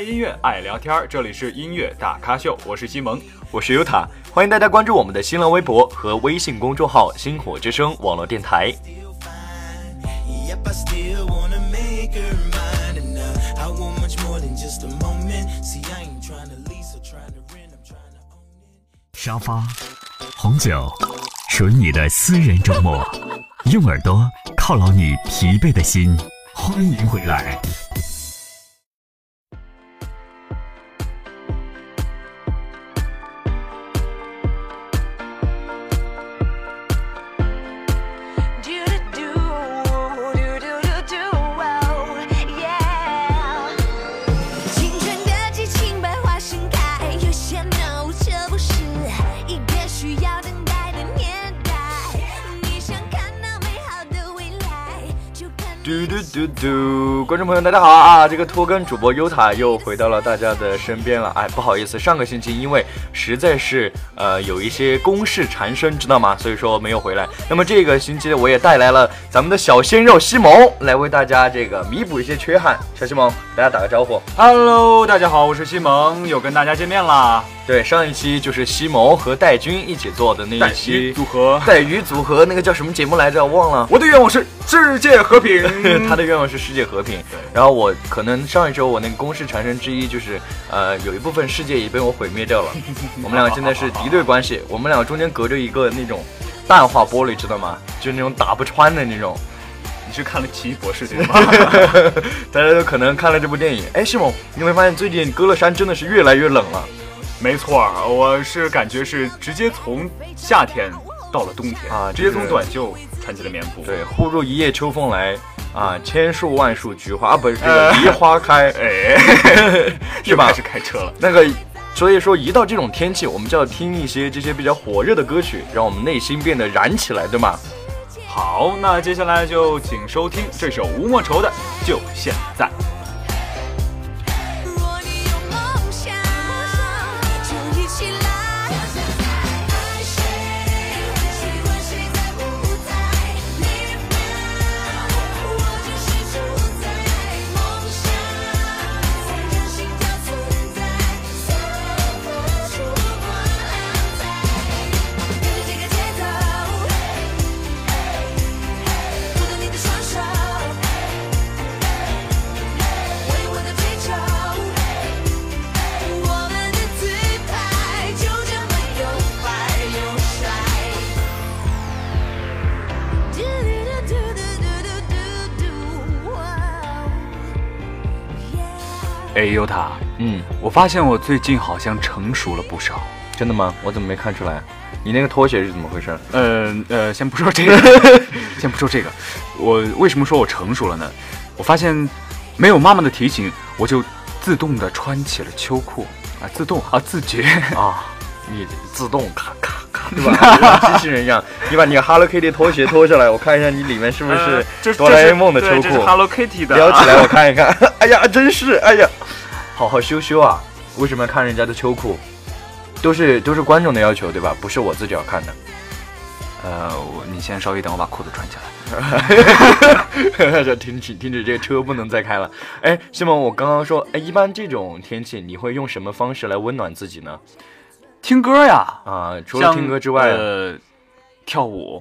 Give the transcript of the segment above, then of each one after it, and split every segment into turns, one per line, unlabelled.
爱音乐，爱聊天这里是音乐大咖秀，我是西蒙，
我是尤塔，欢迎大家关注我们的新浪微博和微信公众号“星火之声”网络电台。
沙发，红酒，属于你的私人周末，用耳朵犒劳你疲惫的心，欢迎回来。
嘟嘟嘟嘟，观众朋友大家好啊！这个拖更主播优塔又回到了大家的身边了。哎，不好意思，上个星期因为实在是呃有一些公事缠身，知道吗？所以说没有回来。那么这个星期我也带来了咱们的小鲜肉西蒙来为大家这个弥补一些缺憾。小西蒙，大家打个招呼。
Hello，大家好，我是西蒙，又跟大家见面啦。
对，上一期就是西蒙和戴军一起做的那一期
组合，
带鱼组合，那个叫什么节目来着？忘了。
我的愿望是世界和平，
他的愿望是世界和平。然后我可能上一周我那个公式缠身之一就是，呃，有一部分世界已被我毁灭掉了。我们两个现在是敌对关系，我们两个中间隔着一个那种淡化玻璃，知道吗？就那种打不穿的那种。
你是看了《奇异博士》对吗？
大家都可能看了这部电影。哎，西蒙，你有没有发现最近歌乐山真的是越来越冷了。
没错，我是感觉是直接从夏天到了冬天
啊，
直接从短袖穿起了棉服。
对，忽如一夜秋风来啊，千树万树菊花啊，不是 这个梨花开，
哎，
是吧？
开始开车了。
那个，所以说一到这种天气，我们就要听一些这些比较火热的歌曲，让我们内心变得燃起来，对吗？
好，那接下来就请收听这首吴莫愁的《就现在》。哎，优塔，
嗯，
我发现我最近好像成熟了不少，
真的吗？我怎么没看出来？你那个拖鞋是怎么回事？
呃呃，先不说这个，先不说这个，我为什么说我成熟了呢？我发现没有妈妈的提醒，我就自动的穿起了秋裤啊，自动啊，自觉
啊，你自动咔咔咔，对吧？机器人一样，你把你 Hello Kitty 拖鞋脱下来，我看一下你里面是不是哆啦 A 梦的秋裤
？Hello Kitty 的，
撩起来我看一看。哎呀，真是，哎呀。好好羞羞啊！为什么要看人家的秋裤？都是都是观众的要求，对吧？不是我自己要看的。
呃，我你先稍微等我把裤子穿起来。
这 停止停止，这个车不能再开了。哎，西蒙，我刚刚说，哎，一般这种天气你会用什么方式来温暖自己呢？
听歌呀！
啊，除了听歌之外。
跳舞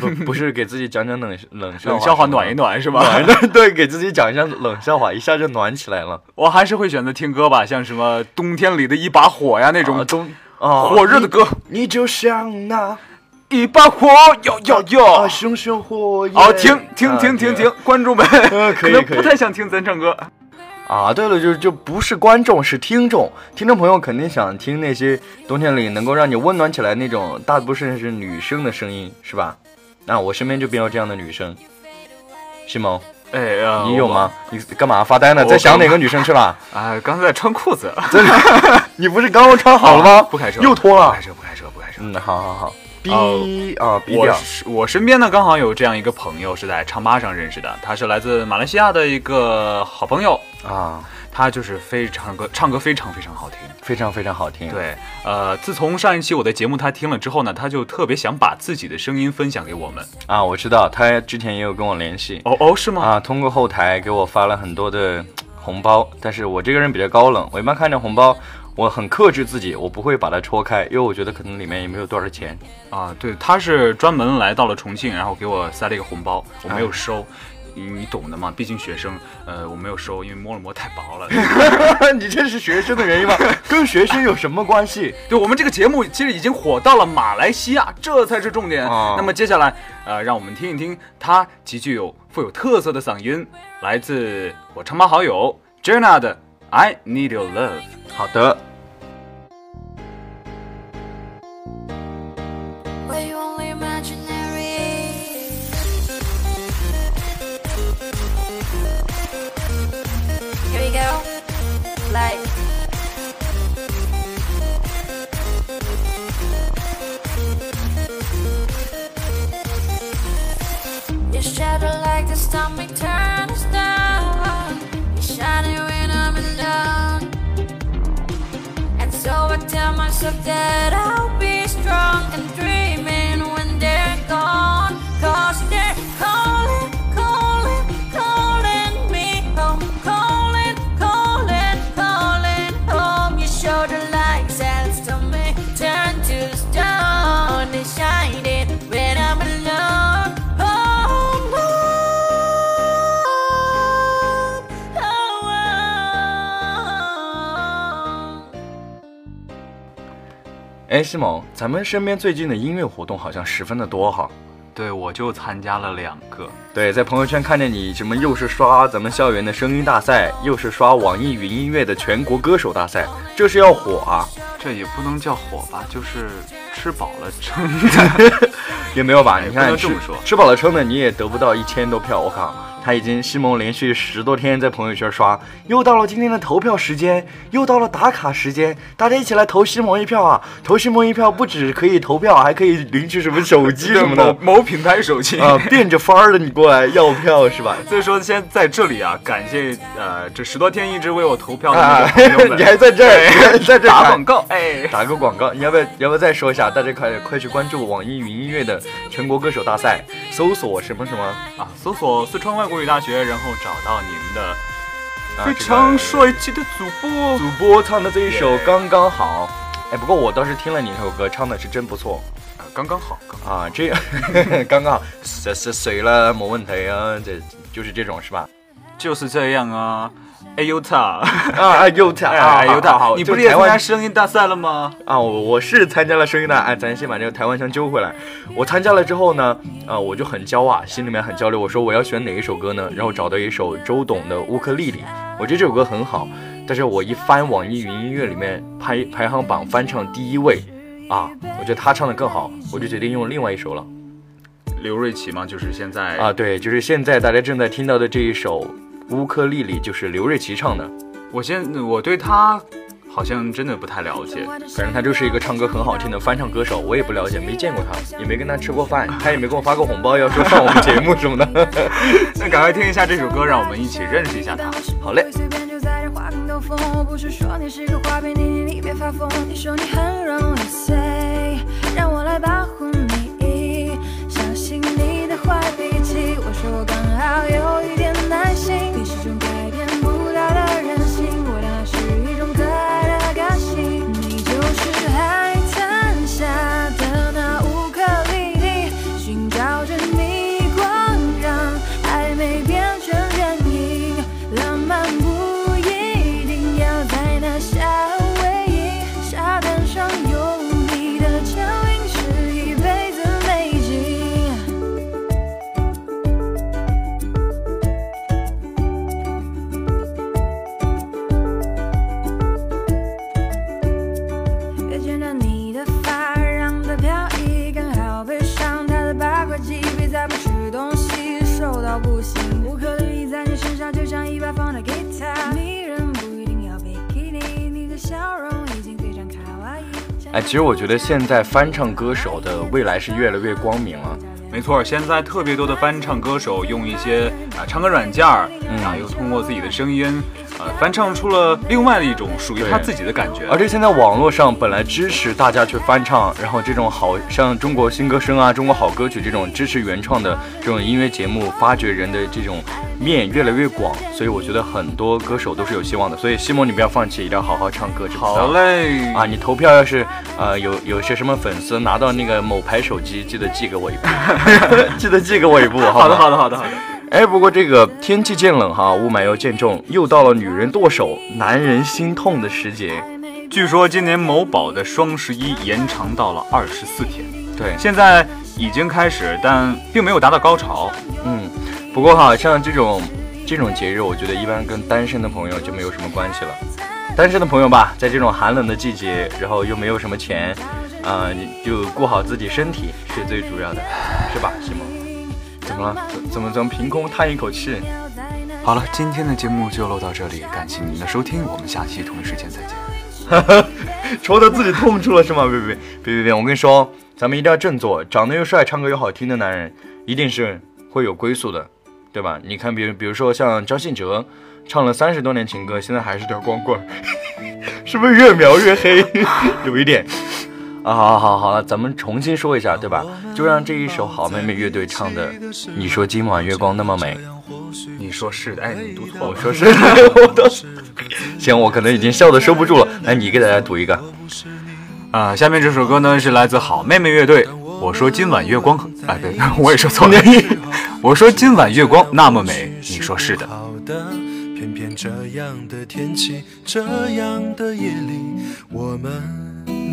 不 不是给自己讲讲冷冷
冷笑话暖一暖是吧？
对，给自己讲一下冷笑话，一下就暖起来了。
我还是会选择听歌吧，像什么冬天里的一把火呀那种
冬
啊火热的歌。
你就像那
一把火，哟哟哟，
熊熊火焰。
好，停停停停停，观众们
可能
不太想听咱唱歌。
啊，对了，就就不是观众，是听众。听众朋友肯定想听那些冬天里能够让你温暖起来那种，大部分是女生的声音，是吧？那我身边就没有这样的女生。西蒙，
哎呀，
你有吗？你干嘛发呆呢？在想哪个女生去了？
啊，刚才在穿裤子。
你不是刚刚穿好了吗？
不开车，
又脱了。
不开车，不开车，不开车。
嗯，好好好。逼啊，逼
掉！我我身边呢，刚好有这样一个朋友，是在唱吧上认识的。他是来自马来西亚的一个好朋友
啊，
他就是非常歌，唱歌非常非常好听，
非常非常好听。
对，呃，自从上一期我的节目他听了之后呢，他就特别想把自己的声音分享给我们
啊。我知道他之前也有跟我联系，
哦哦，是吗？
啊，通过后台给我发了很多的红包，但是我这个人比较高冷，我一般看着红包。我很克制自己，我不会把它戳开，因为我觉得可能里面也没有多少钱
啊。对，他是专门来到了重庆，然后给我塞了一个红包，我没有收，你懂的嘛，毕竟学生，呃，我没有收，因为摸了摸太薄了。
你这是学生的原因吗？跟学生有什么关系？
对我们这个节目其实已经火到了马来西亚，这才是重点。那么接下来，呃，让我们听一听他极具有富有特色的嗓音，来自我唱吧好友 Jenna 的 I Need Your Love。
好的。
Down. You're when I'm alone. And so I tell myself that 哎，西蒙，咱们身边最近的音乐活动好像十分的多哈。
对，我就参加了两个。
对，在朋友圈看见你什么，又是刷咱们校园的声音大赛，又是刷网易云音乐的全国歌手大赛，这是要火啊？
这也不能叫火吧，就是吃饱了撑的，
也没有吧？你看，
这么说，
吃饱了撑的，你也得不到一千多票，我靠。他已经西蒙连续十多天在朋友圈刷，又到了今天的投票时间，又到了打卡时间，大家一起来投西蒙一票啊！投西蒙一票不止可以投票，还可以领取什么手机什么的，
某品牌手机
啊，变着法儿的你过来要票是吧？
所以说先在这里啊，感谢呃这十多天一直为我投票
你还在这儿在这
打广告哎，
打个广告，你要不要要不要再说一下？大家快快去关注网易云音乐的全国歌手大赛，搜索什么什么
啊？搜索四川外国语大学。然后找到你们的非常帅气的主播，
主播唱的这一首刚刚好。哎，不过我倒是听了你那首歌，唱的是真不错。
刚刚好
啊，这刚刚好，水水 了没问题啊，这就是这种是吧？
就是这样啊。哎呦他
啊哎呦他
哎呦他好，你不是也参加声音大赛了吗？
啊，我我是参加了声音大，哎，咱先把这个台湾腔揪回来。我参加了之后呢，啊，我就很骄傲，心里面很焦虑。我说我要选哪一首歌呢？然后找到一首周董的乌克丽丽，我觉得这首歌很好。但是我一翻网易云音乐里面排排行榜翻唱第一位，啊，我觉得他唱的更好，我就决定用另外一首了。
刘瑞琦吗？就是现在
啊，对，就是现在大家正在听到的这一首。乌克丽丽就是刘瑞琦唱的，
我现我对他好像真的不太了解，
反正他就是一个唱歌很好听的翻唱歌手，我也不了解，没见过他，也没跟他吃过饭，他也没给我发过红包，要说上我们节目什么的。
那赶快听一下这首歌，让我们一起认识一下他。
好嘞。
不是说你的脚印是一杯。
其实我觉得现在翻唱歌手的未来是越来越光明了。
没错，现在特别多的翻唱歌手用一些啊唱歌软件儿，
嗯
啊又通过自己的声音，呃翻唱出了另外的一种属于他自己的感觉。
而且现在网络上本来支持大家去翻唱，然后这种好像中国新歌声啊、中国好歌曲这种支持原创的这种音乐节目，发掘人的这种面越来越广，所以我觉得很多歌手都是有希望的。所以西蒙，你不要放弃，一定要好好唱歌？
好嘞
啊，你投票要是呃有有些什么粉丝拿到那个某牌手机，记得寄给我一部，记得寄给我一部，好
好的，好的，好的，好的。
哎，不过这个天气渐冷哈，雾霾又渐重，又到了女人剁手、男人心痛的时节。
据说今年某宝的双十一延长到了二十四天，
对，
现在已经开始，但并没有达到高潮。
嗯，不过哈，像这种这种节日，我觉得一般跟单身的朋友就没有什么关系了。单身的朋友吧，在这种寒冷的季节，然后又没有什么钱，啊、你就顾好自己身体是最主要的，是吧，西蒙？怎么了？怎怎么怎么凭空叹一口气？
好了，今天的节目就录到这里，感谢您的收听，我们下期同一时间再见。
戳到自己痛处了是吗？别别别别别别！我跟你说，咱们一定要振作，长得又帅、唱歌又好听的男人，一定是会有归宿的，对吧？你看，比如比如说像张信哲，唱了三十多年情歌，现在还是条光棍，是不是越描越黑？有一点。啊，好好好了，咱们重新说一下，对吧？就让这一首好妹妹乐队唱的《你说今晚月光那么美》，
你说是的，哎，你读错了。
我说是的，我都行，我可能已经笑得收不住了。来，你给大家读一个。
啊、下面这首歌呢是来自好妹妹乐队。我说今晚月光很，哎，对，我也说错了。我说今晚月光那么美，你说是的。
好的，偏偏这样的天气，这样的夜里，我们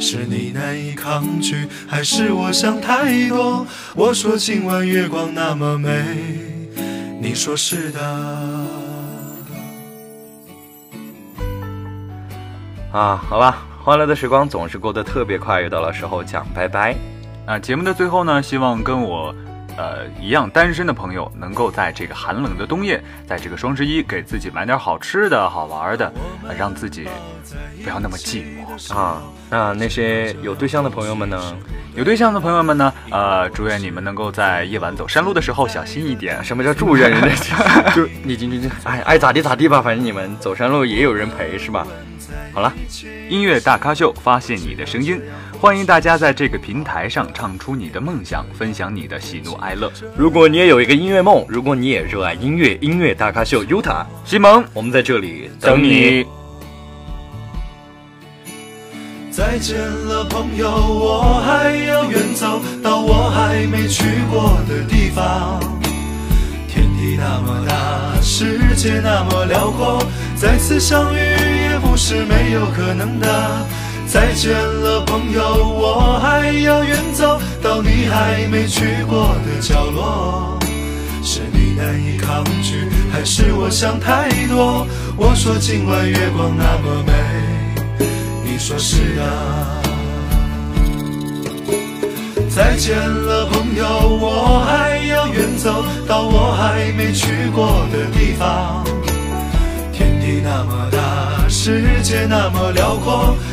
是你难以抗拒，还是我想太多？我说今晚月光那么美，你说是的。
啊，好吧，欢乐的时光总是过得特别快，又到了时候讲拜拜。
那节目的最后呢，希望跟我。呃，一样单身的朋友能够在这个寒冷的冬夜，在这个双十一给自己买点好吃的好玩的，呃让自己不要那么寂寞。
啊，那那些有对象的朋友们呢？
有对象的朋友们呢，呃，祝愿你们能够在夜晚走山路的时候小心一点。
什么叫祝愿人家？就你你你，哎爱咋地咋地吧，反正你们走山路也有人陪，是吧？好了，
音乐大咖秀，发现你的声音，欢迎大家在这个平台上唱出你的梦想，分享你的喜怒哀乐。
如果你也有一个音乐梦，如果你也热爱音乐，音乐大咖秀 Yuta
西蒙，
我们在这里
等你。
再见了，朋友，我还要远走到我还没去过的地方。天地那么大，世界那么辽阔，再次相遇也不是没有可能的。再见了，朋友，我还要远走到你还没去过的角落。是你难以抗拒，还是我想太多？我说今晚月光那么美，你说是啊。再见了，朋友，我还要远走到我还没去过的地方。天地那么大，世界那么辽阔，